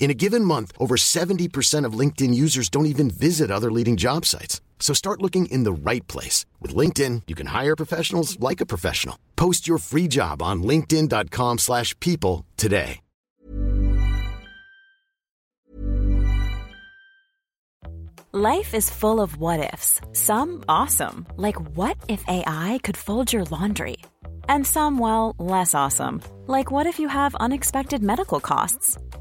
In a given month, over 70% of LinkedIn users don't even visit other leading job sites. So start looking in the right place. With LinkedIn, you can hire professionals like a professional. Post your free job on linkedin.com slash people today. Life is full of what-ifs. Some awesome, like what if AI could fold your laundry? And some, well, less awesome, like what if you have unexpected medical costs?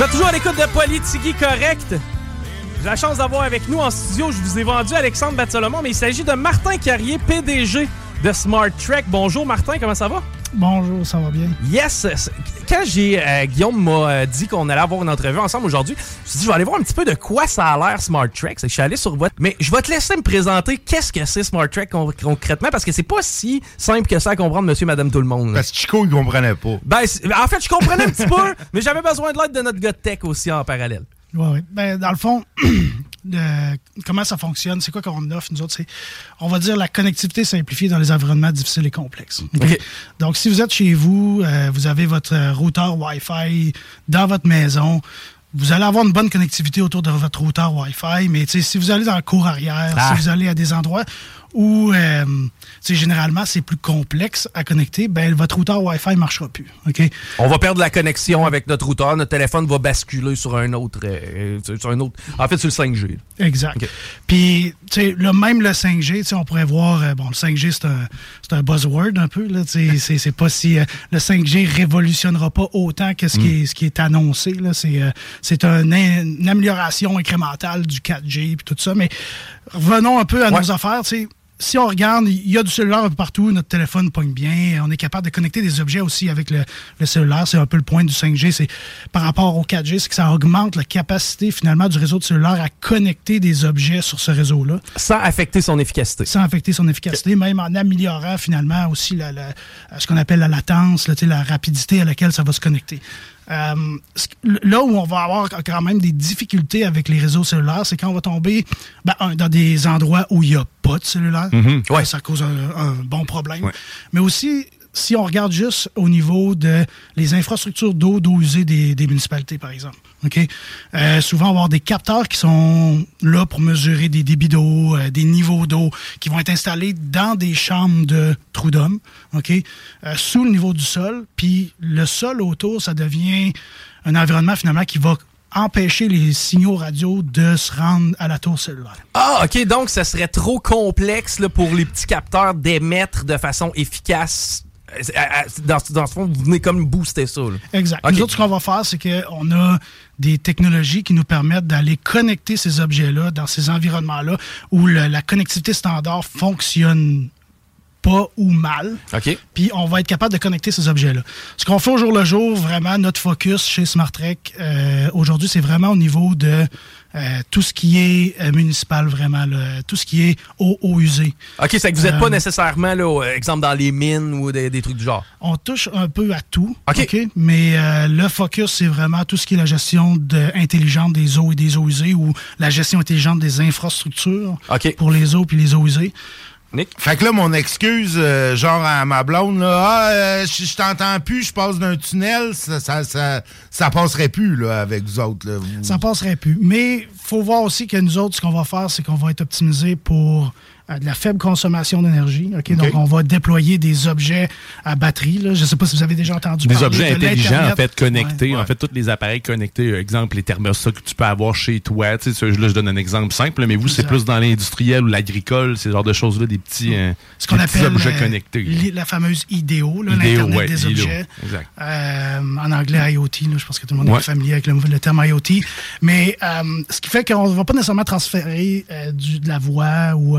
Vous êtes toujours à l'écoute de Politigui Correct. J'ai la chance d'avoir avec nous en studio, je vous ai vendu Alexandre Batsolomon, mais il s'agit de Martin Carrier, PDG de Smart Trek. Bonjour Martin, comment ça va? Bonjour, ça va bien? Yes! Quand j'ai euh, Guillaume m'a euh, dit qu'on allait avoir une entrevue ensemble aujourd'hui, je me suis dit, je vais aller voir un petit peu de quoi ça a l'air Smart Trek. C'est que je suis allé sur votre. Mais je vais te laisser me présenter qu'est-ce que c'est Smart Trek con- concrètement, parce que c'est pas si simple que ça à comprendre, monsieur, madame, tout le monde. Parce que Chico, il comprenait pas. Ben, en fait, je comprenais un petit peu, mais j'avais besoin de l'aide de notre gars de tech aussi en parallèle. Ouais, ouais. Ben, dans le fond, comment ça fonctionne, c'est quoi qu'on offre, nous autres, c'est, on va dire, la connectivité simplifiée dans les environnements difficiles et complexes. Donc, si vous êtes chez vous, euh, vous avez votre routeur Wi-Fi dans votre maison, vous allez avoir une bonne connectivité autour de votre routeur Wi-Fi, mais si vous allez dans la cour arrière, Ah. si vous allez à des endroits où, euh, généralement, c'est plus complexe à connecter, ben, votre routeur Wi-Fi ne marchera plus. On va perdre la connexion avec notre routeur, notre téléphone va basculer sur un autre, euh, sur un autre, en fait, sur le 5G. Exact. OK. Puis, le, même le 5G, tu sais, on pourrait voir, euh, bon, le 5G, c'est un, c'est un buzzword un peu, c'est- c'est pas si, euh, le 5G révolutionnera pas autant que ce, qui, est, ce qui est annoncé, là, c'est c'est un une amélioration incrémentale du 4G puis tout ça, mais revenons un peu à Ouais. nos affaires, tu sais, si on regarde, il y a du cellulaire un peu partout, notre téléphone pogne bien, on est capable de connecter des objets aussi avec le, le cellulaire. C'est un peu le point du 5G, c'est par rapport au 4G, c'est que ça augmente la capacité finalement du réseau de cellulaire à connecter des objets sur ce réseau-là Sans affecter son efficacité. sans affecter son efficacité, même en améliorant finalement aussi la, la- ce qu'on appelle la latence, là, la rapidité à laquelle ça va se connecter. Euh, là où on va avoir quand même des difficultés avec les réseaux cellulaires, c'est quand on va tomber ben, dans des endroits où il n'y a pas de cellulaire. Ouais. Ça cause un, un bon problème. Mais aussi, si on regarde juste au niveau de les infrastructures d'eau, d'eau usée des, des municipalités, par exemple. OK? Euh, souvent, avoir des capteurs qui sont là pour mesurer des débits d'eau, euh, des niveaux d'eau, qui vont être installés dans des chambres de trous d'hommes, OK? Euh, sous le niveau du sol. Puis le sol autour, ça devient un environnement finalement qui va empêcher les signaux radio de se rendre à la tour cellulaire. Ah, OK, donc ça serait trop complexe là, pour les petits capteurs d'émettre de façon efficace. Dans, dans ce fond, vous venez comme booster ça. là. Exact. OK. Nous autres, ce qu'on va faire, c'est qu'on a des technologies qui nous permettent d'aller connecter ces objets-là dans ces environnements-là où le- la connectivité standard fonctionne pas ou mal. OK. Puis on va être capable de connecter ces objets-là. Ce qu'on fait au jour le jour, vraiment, notre focus chez Smart Trek, euh, aujourd'hui, c'est vraiment au niveau de euh, tout ce qui est euh, municipal, vraiment, là, tout ce qui est eau, eau usée. OK, c'est que vous n'êtes pas nécessairement, là, exemple, dans les mines ou des, des trucs du genre? On touche un peu à tout, OK. Mais le focus, c'est vraiment tout ce qui est la gestion de, intelligente des eaux et des eaux usées ou la gestion intelligente des infrastructures pour les eaux puis les eaux usées. Nick? Fait que là, mon excuse, euh, genre à ma blonde, là, ah, euh, je je t'entends plus, je passe d'un tunnel, ça, ça, ça, ça passerait plus là, avec vous autres. Là. Vous- Ça passerait plus. Mais faut voir aussi que nous autres, ce qu'on va faire, c'est qu'on va être optimisé pour de la faible consommation d'énergie. Donc, on va déployer des objets à batterie. Là. Je ne sais pas si vous avez déjà entendu Des parler objets de intelligents, en fait, connectés. Ouais. En fait, tous les appareils connectés. Exemple, les thermostats que tu peux avoir chez toi. Tu sais, ça, là, je donne un exemple simple, mais vous, c'est plus dans l'industriel ou l'agricole, ces genres de choses-là, des petits, euh, Ce qu'on des petits appelle objets euh, connectés. la fameuse IDEO, l'Internet ouais, des objets. exact. Euh, en anglais, IoT. là, je pense que tout le monde est familier avec le, le terme IoT. Mais ce qui fait qu'on ne va pas nécessairement transférer du, de la voix ou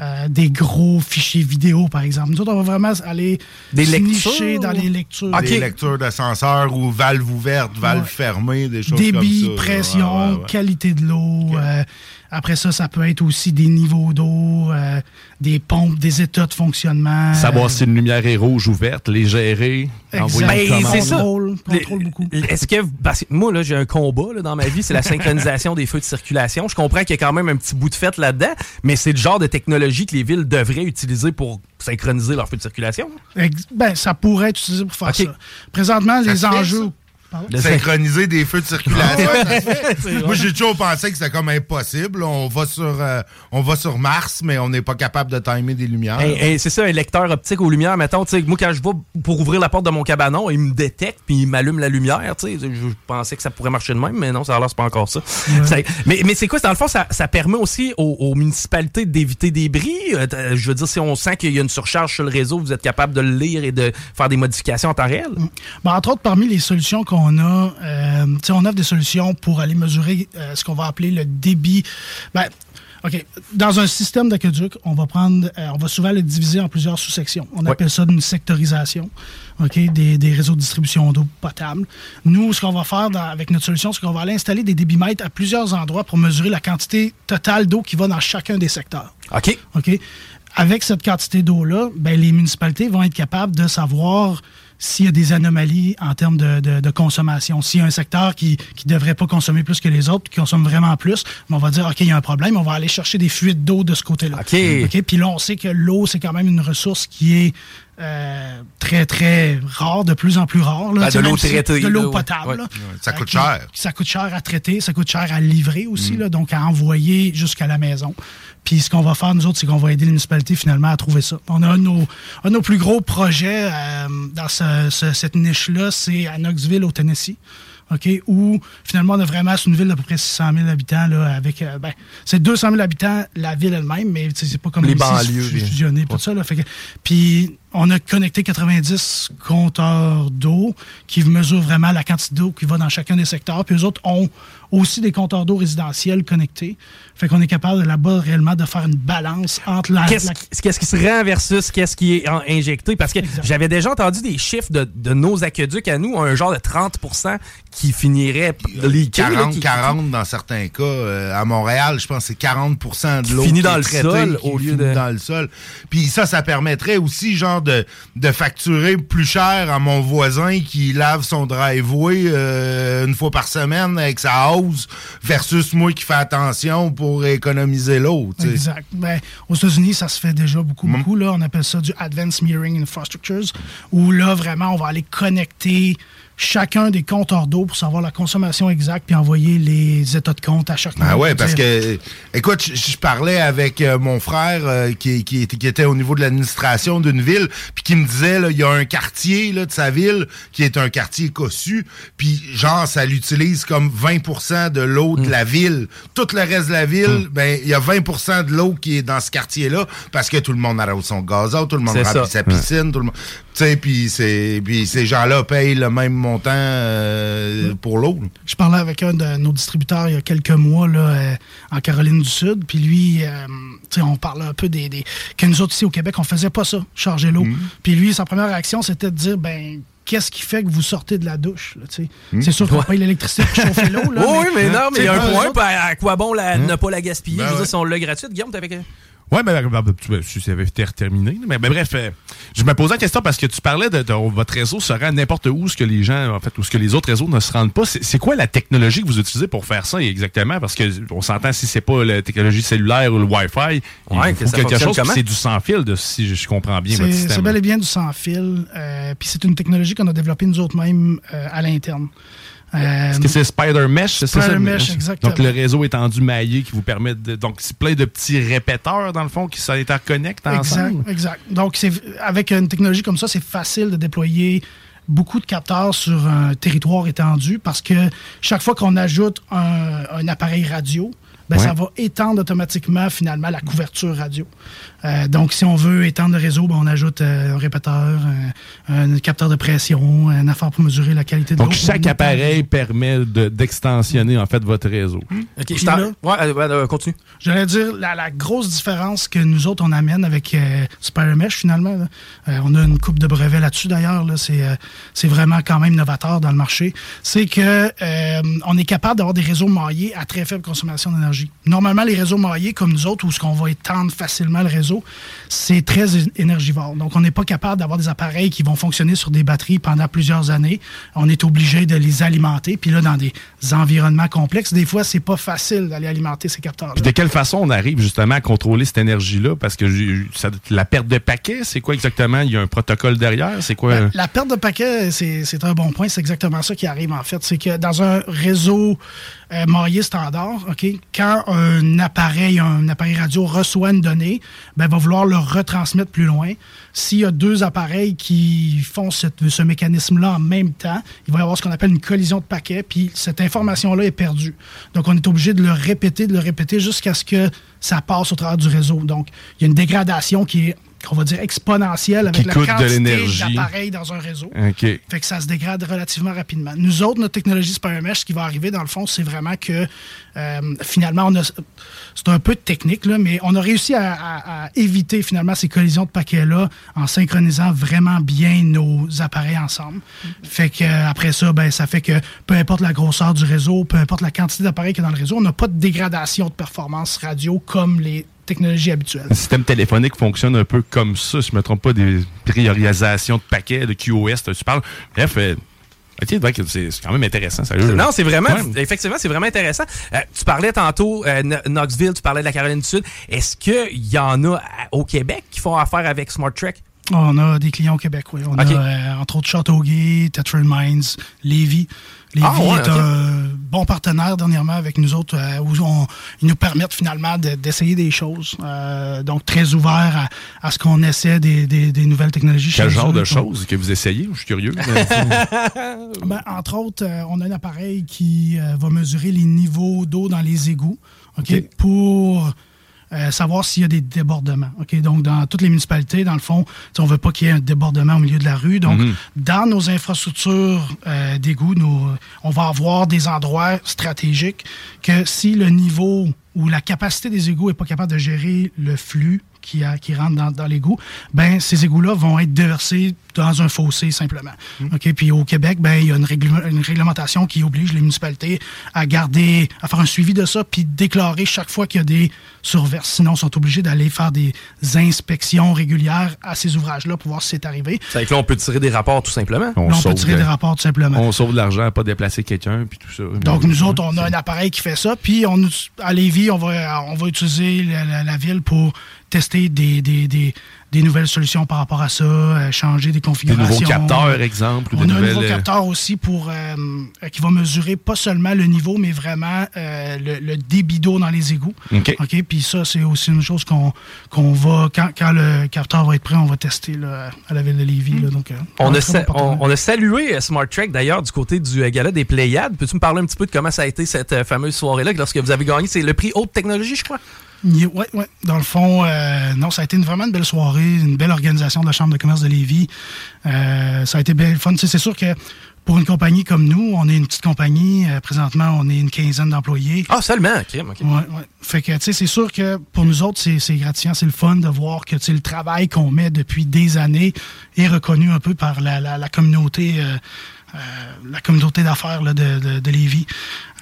euh, euh, des gros fichiers vidéo, par exemple. Nous autres, on va vraiment aller Des se lectures? nicher dans les lectures. OK. Des lectures d'ascenseur ou valves ouvertes, valves Ouais. fermées, des choses Débit, comme ça. pression, Ouais, ouais, ouais. qualité de l'eau. euh, après ça, ça peut être aussi des niveaux d'eau, euh, des pompes, des états de fonctionnement. Savoir si une lumière est rouge ou verte, les gérer, envoyer une Ben, c'est ça. Contrôle, contrôle beaucoup. Est-ce que, parce que moi, là, j'ai un combat là, dans ma vie, c'est la synchronisation des feux de circulation. Je comprends qu'il y a quand même un petit bout de fête là-dedans, mais c'est le genre de technologie que les villes devraient utiliser pour synchroniser leurs feux de circulation. Ben, ça pourrait être utilisé pour faire ça. Présentement, Ça les enjeux. Synchroniser des feux de circulation. C'est Moi, j'ai toujours pensé que c'était comme impossible. On va sur, euh, on va sur Mars, mais on n'est pas capable de timer des lumières. Hey, hey, c'est ça, un lecteur optique aux lumières. Mettons, tu sais, moi, quand je vais pour ouvrir la porte de mon cabanon, il me détecte puis il m'allume la lumière. tu sais. Je, pensais que ça pourrait marcher de même, mais non, ça a l'air c'est pas encore ça. Ça- mais mais c'est quoi? Dans le fond, ça, ça permet aussi aux, aux municipalités d'éviter des bris. Euh, t- je veux dire, si on sent qu'il y a une surcharge sur le réseau, vous êtes capable de le lire et de faire des modifications en temps réel? Ben, entre autres, parmi les solutions qu'on a, euh, on offre des solutions pour aller mesurer euh, ce qu'on va appeler le débit. Ben, OK. Dans un système d'aqueduc, on va prendre, euh, on va souvent le diviser en plusieurs sous-sections. On appelle ça une sectorisation, OK, des, des réseaux de distribution d'eau potable. Nous, ce qu'on va faire dans- avec notre solution, c'est qu'on va aller installer des débitmètres à plusieurs endroits pour mesurer la quantité totale d'eau qui va dans chacun des secteurs. OK. OK? Avec cette quantité d'eau-là, ben, les municipalités vont être capables de savoir s'il y a des anomalies en termes de, de- de consommation. S'il y a un secteur qui ne devrait pas consommer plus que les autres, qui consomme vraiment plus, ben, on va dire, OK, il y a un problème, on va aller chercher des fuites d'eau de ce côté-là. OK. OK? Puis là, on sait que l'eau, c'est quand même une ressource qui est euh, très, très rare, de plus en plus rare. là. Ben, de l'eau traitée, De l'eau potable. Ouais. là. Ça coûte cher. Ça coûte cher à traiter, ça coûte cher à livrer aussi, là, donc à envoyer jusqu'à la maison. Puis ce qu'on va faire, nous autres, c'est qu'on va aider les municipalités finalement à trouver ça. On a un de nos, un de nos plus gros projets euh, dans ce- ce- cette niche-là, c'est à Knoxville, au Tennessee. OK, où finalement on a vraiment c'est une ville d'à peu près 600 000 habitants là, avec euh, ben c'est 200 000 habitants la ville elle-même mais c'est pas comme Les ici, banlieues, c'est les- fusionné tout ça là, fait que- puis on a connecté 90 compteurs d'eau qui mesurent vraiment la quantité d'eau qui va dans chacun des secteurs. Puis eux autres ont aussi des compteurs d'eau résidentiels connectés. Fait qu'on est capable là-bas réellement de faire une balance entre la, Qu'est-ce la- qui, qu'est-ce qui se rend versus qu'est-ce qui est en- injecté? Parce que j'avais déjà entendu des chiffres de, de nos aqueducs à nous, un genre de 30 qui finirait les 40, 40 dans certains cas. Euh, à Montréal, je pense que c'est 40% de l'eau Finit qui dans est le sol qui au lieu finit de- dans le sol. Puis ça, ça permettrait aussi genre de, de facturer plus cher à mon voisin qui lave son driveway euh, une fois par semaine avec sa hose versus moi qui fais attention pour économiser l'eau. Exact. Ben, aux États-Unis, ça se fait déjà beaucoup, Mm. beaucoup. Là, on appelle ça du Advanced Metering Infrastructures, où là, vraiment, on va aller connecter chacun des compteurs d'eau pour savoir la consommation exacte puis envoyer les états de compte à chaque Ah ouais, parce que, écoute, je, je parlais avec euh, mon frère euh, qui, qui, était- qui était au niveau de l'administration d'une ville, puis qui me disait, là, il y a un quartier là, de sa ville qui est un quartier cossu, puis genre, ça l'utilise comme 20% de l'eau de la ville. Tout le reste de la ville, ben, il y a 20% de l'eau qui est dans ce quartier-là, parce que tout le monde arrose son gazon, tout le monde C'est remplit sa piscine, tout le monde... Tu sais, puis c'est- puis ces gens-là payent le même montant euh, pour l'eau. Je parlais avec un de nos distributeurs il y a quelques mois là, euh, en Caroline du Sud, puis lui, euh, tu sais, on parlait un peu des, des... que nous autres ici au Québec, on faisait pas ça, charger l'eau. Puis lui, sa première réaction, c'était de dire, ben qu'est-ce qui fait que vous sortez de la douche? sais? C'est sûr qu'on paye l'électricité pour chauffer l'eau. là, Oui, mais non, mais il y a un point. autres- À quoi bon la- ne pas la gaspiller? Ben Je veux dire, ouais. si on l'a gratuite, Guillaume, t'avais. Ouais, mais ben, ben, tu- si ça avait été terminé. Mais, ben, bref, euh, je me posais la question parce que tu parlais de, de- votre réseau se rend n'importe où, ce que les gens, en fait, ou ce que les autres réseaux ne se rendent pas. C'est quoi la technologie que vous utilisez pour faire ça exactement? Parce que on s'entend si c'est pas la technologie cellulaire ou le Wi-Fi, il Ouais, faut que ça quelque chose. C'est du sans fil, de, si je, je comprends bien votre C'est système. c'est bel et bien du sans fil. euh, Puis c'est une technologie qu'on a développée nous autres mêmes euh, à l'interne. Euh, Est-ce que c'est Spider Mesh? c'est ça? Spider Mesh, exactement. Donc, le réseau étendu maillé qui vous permet de. Donc, c'est plein de petits répéteurs, dans le fond, qui s'interconnectent Exact, ensemble. exact. Donc, c'est avec une technologie comme ça, c'est facile de déployer beaucoup de capteurs sur un territoire étendu parce que chaque fois qu'on ajoute un, un appareil radio, ben, Ouais. ça va étendre automatiquement finalement la couverture radio. Euh, donc, si on veut étendre le réseau, ben, on ajoute euh, un répéteur, un, un capteur de pression, un affaire pour mesurer la qualité de l'eau. Donc, chaque appareil permet de- d'extensionner, en fait, votre réseau. Ok, Puis je t'en- là- Ouais, euh, ouais, euh, continue. J'allais dire, la, la grosse différence que nous autres, on amène avec euh, finalement, euh, on a une coupe de brevets là-dessus, d'ailleurs, là, c'est euh, c'est vraiment quand même novateur dans le marché, c'est que euh, on est capable d'avoir des réseaux maillés à très faible consommation d'énergie. Normalement, les réseaux maillés, comme nous autres, où ce qu'on va étendre facilement le réseau, c'est très énergivore. Donc, on n'est pas capable d'avoir des appareils qui vont fonctionner sur des batteries pendant plusieurs années. On est obligé de les alimenter. Puis là, dans des environnements complexes, des fois, c'est pas facile d'aller alimenter ces capteurs-là. Puis de quelle façon on arrive justement à contrôler cette énergie-là? Parce que ça- la perte de paquets, c'est quoi exactement? Il y a un protocole derrière? C'est quoi? Ben, la perte de paquets, c'est c'est un bon point. C'est exactement ça qui arrive, en fait. C'est que dans un réseau euh, maillé standard, OK, quand un appareil, un appareil radio reçoit une donnée, ben, va vouloir le retransmettre plus loin. S'il y a deux appareils qui font ce mécanisme-là en même temps, il va y avoir ce qu'on appelle une collision de paquets, puis cette information-là est perdue. Donc, on est obligé de le répéter, de le répéter jusqu'à ce que ça passe au travers du réseau. Donc, il y a une dégradation qui est, qu'on va dire, exponentielle avec Qui la quantité d'appareils dans un réseau. Fait que ça se dégrade relativement rapidement. Nous autres, notre technologie Spiremesh, ce qui va arriver dans le fond, c'est vraiment que euh, finalement, on a, c'est un peu technique, là, mais on a réussi à, à- à éviter finalement ces collisions de paquets-là en synchronisant vraiment bien nos appareils ensemble. Fait que euh, après ça, ben, ça fait que peu importe la grosseur du réseau, peu importe la quantité d'appareils qu'il y a dans le réseau, on n'a pas de dégradation de performance radio comme les Le système téléphonique fonctionne un peu comme ça, si je ne me trompe pas, des priorisations de paquets, de QoS, tu parles. Bref, euh, ok, donc c'est quand même intéressant, sérieux. Non, c'est vraiment, Ouais. effectivement, c'est vraiment intéressant. Euh, tu parlais tantôt euh, Kno- Knoxville, tu parlais de la Caroline du Sud. Est-ce qu'il y en a à- au Québec qui font affaire avec Smart Trek? On a des clients au Québec, oui. On a, euh, entre autres, Châteauguay, Tetra Mines, Lévis. Lévis Ah, ouais, est un bon partenaire dernièrement avec nous autres, euh, où on- ils nous permettent finalement de- d'essayer des choses. Euh, donc, très ouvert à, à ce qu'on essaie des, des- des nouvelles technologies. Quel genre de choses que vous essayez? Je suis curieux. Ben, entre autres, euh, on a un appareil qui euh, va mesurer les niveaux d'eau dans les égouts ok, Ok. pour euh, savoir s'il y a des débordements. ok? Donc, dans toutes les municipalités, dans le fond, on veut pas qu'il y ait un débordement au milieu de la rue. Donc, Mhm. dans nos infrastructures euh, d'égouts, on va avoir des endroits stratégiques que si le niveau ou la capacité des égouts est pas capable de gérer le flux qui, a- qui rentre dans, dans l'égout, ben ces égouts-là vont être déversés dans un fossé simplement. OK? Puis au Québec, ben il y a une, régl- une réglementation qui oblige les municipalités à garder, à faire un suivi de ça, puis déclarer chaque fois qu'il y a des surverses. Sinon, ils sont obligés d'aller faire des inspections régulières à ces ouvrages-là pour voir si c'est arrivé. C'est que là, on peut tirer des rapports tout simplement. on, Là, on peut sauve, tirer des rapports tout simplement. on sauve de l'argent à pas déplacer quelqu'un, puis tout ça. Donc, nous autres, on a un appareil qui fait ça. Puis, on, à Lévis, on va, on va utiliser la, la- la ville pour tester des, des, des, des nouvelles solutions par rapport à ça, euh, changer des Des configurations. nouveaux capteurs, exemple. ou On des a un nouveau euh, capteur aussi pour euh, qui va mesurer pas seulement le niveau, mais vraiment euh, le, le débit d'eau dans les égouts. OK. OK. Puis ça, c'est aussi une chose qu'on qu'on va, quand, quand le capteur va être prêt, on va tester là, à la ville de Lévis. là. donc, On a, sa- on, on a salué Smart Trek d'ailleurs du côté du gala des Pléiades. Peux-tu me parler un petit peu de comment ça a été cette fameuse soirée-là lorsque vous avez gagné? C'est le prix haute technologie, je crois? Oui, ouais, ouais. Dans le fond, euh, non, ça a été une, vraiment une belle soirée, une belle organisation de la Chambre de commerce de Lévis. Euh, ça a été bien le fun. C'est sûr que pour une compagnie comme nous, on est une petite compagnie. euh, présentement, on est une quinzaine d'employés. Ah, seulement, crime, OK. Ouais, ouais. Fait que, tu sais, c'est sûr que pour nous autres, c'est c'est gratifiant, c'est le fun de voir que, le travail qu'on met depuis des années est reconnu un peu par la, la, la communauté, euh, la communauté d'affaires de, de, Lévis.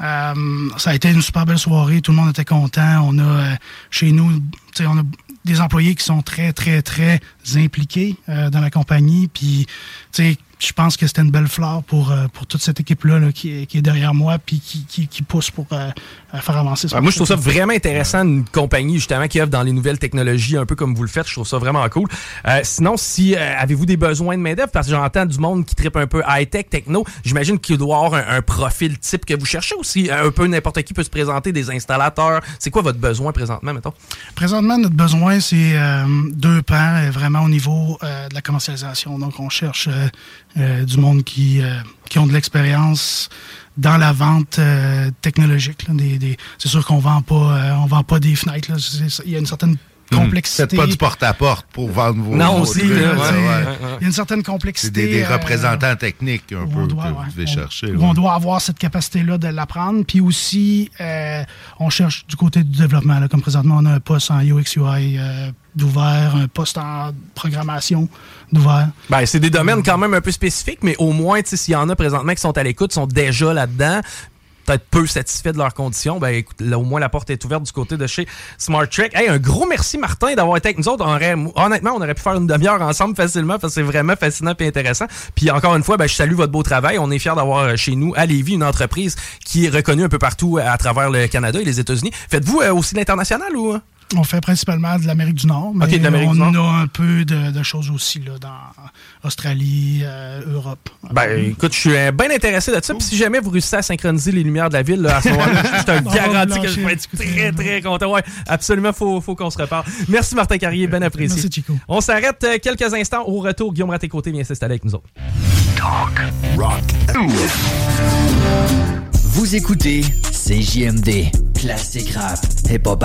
Euh, ça a été une super belle soirée, tout le monde était content. On a, euh, chez nous, on a des employés qui sont très, très, très impliqués euh, dans la compagnie. Puis, tu sais, je pense que c'était une belle fleur pour, euh, pour toute cette équipe-là là, qui, est, qui est derrière moi puis qui, qui, pousse pour euh, euh, faire avancer Ouais, moi, je trouve ça vraiment intéressant, une compagnie justement qui œuvre dans les nouvelles technologies, un peu comme vous le faites. Je trouve ça vraiment cool. Euh, sinon, si euh, avez-vous des besoins de main d'œuvre, parce que j'entends du monde qui tripe un peu high tech, techno, j'imagine qu'il doit y avoir un, un profil type que vous cherchez aussi. Un peu n'importe qui peut se présenter, des installateurs. C'est quoi votre besoin présentement, mettons? Présentement, notre besoin, c'est euh, deux pans, euh, vraiment au niveau euh, de la commercialisation. Donc, on cherche euh, euh, du monde qui, euh, qui ont de l'expérience dans la vente euh, technologique. là, des, des- c'est sûr qu'on vend pas, euh, on vend pas des fenêtres. là. Il y a une certaine complexité. Faites pas du porte-à-porte pour vendre vos. Non, vos aussi, trucs, là, là, ouais, ouais. ouais. Il y a une certaine C'est complexité. des, des euh, représentants techniques un peu on doit, que ouais, vous devez on- chercher. on doit avoir cette capacité-là de l'apprendre. Puis aussi, euh, on cherche du côté du développement. Là, comme présentement, on a un poste en UX UI euh, d'ouvert, un poste en programmation d'ouvert. Ben, c'est des domaines quand même un peu spécifiques, mais au moins, s'il y en a présentement qui sont à l'écoute, sont déjà là-dedans, peut-être peu satisfaits de leurs conditions, ben écoute, là, au moins la porte est ouverte du côté de chez Smart Trek. Hey, un gros merci Martin d'avoir été avec nous autres. Honnêtement, on aurait pu faire une demi-heure ensemble facilement parce que c'est vraiment fascinant et intéressant. Puis encore une fois, ben, je salue votre beau travail. On est fiers d'avoir euh, chez nous à Lévis une entreprise qui est reconnue un peu partout à travers le Canada et les États-Unis. Faites-vous euh, aussi l'international ou? On fait principalement de l'Amérique du Nord, mais Ok, de l'Amérique on du Nord. a un peu de, de choses aussi là, dans Australie, euh, Europe. Ben, écoute, je suis euh, bien intéressé de ça. Puis si jamais vous réussissez à synchroniser les lumières de la ville, là, à ce moment-là, je te garantis que je vais être très, très content. Ouais, absolument, faut, faut qu'on se reparle. Merci, Martin Carrier, bien apprécié. Merci, Chico. On s'arrête euh, quelques instants. Au retour, Guillaume Raté-Côté vient s'installer avec nous autres. Vous écoutez CJMD, classique rap, hip-hop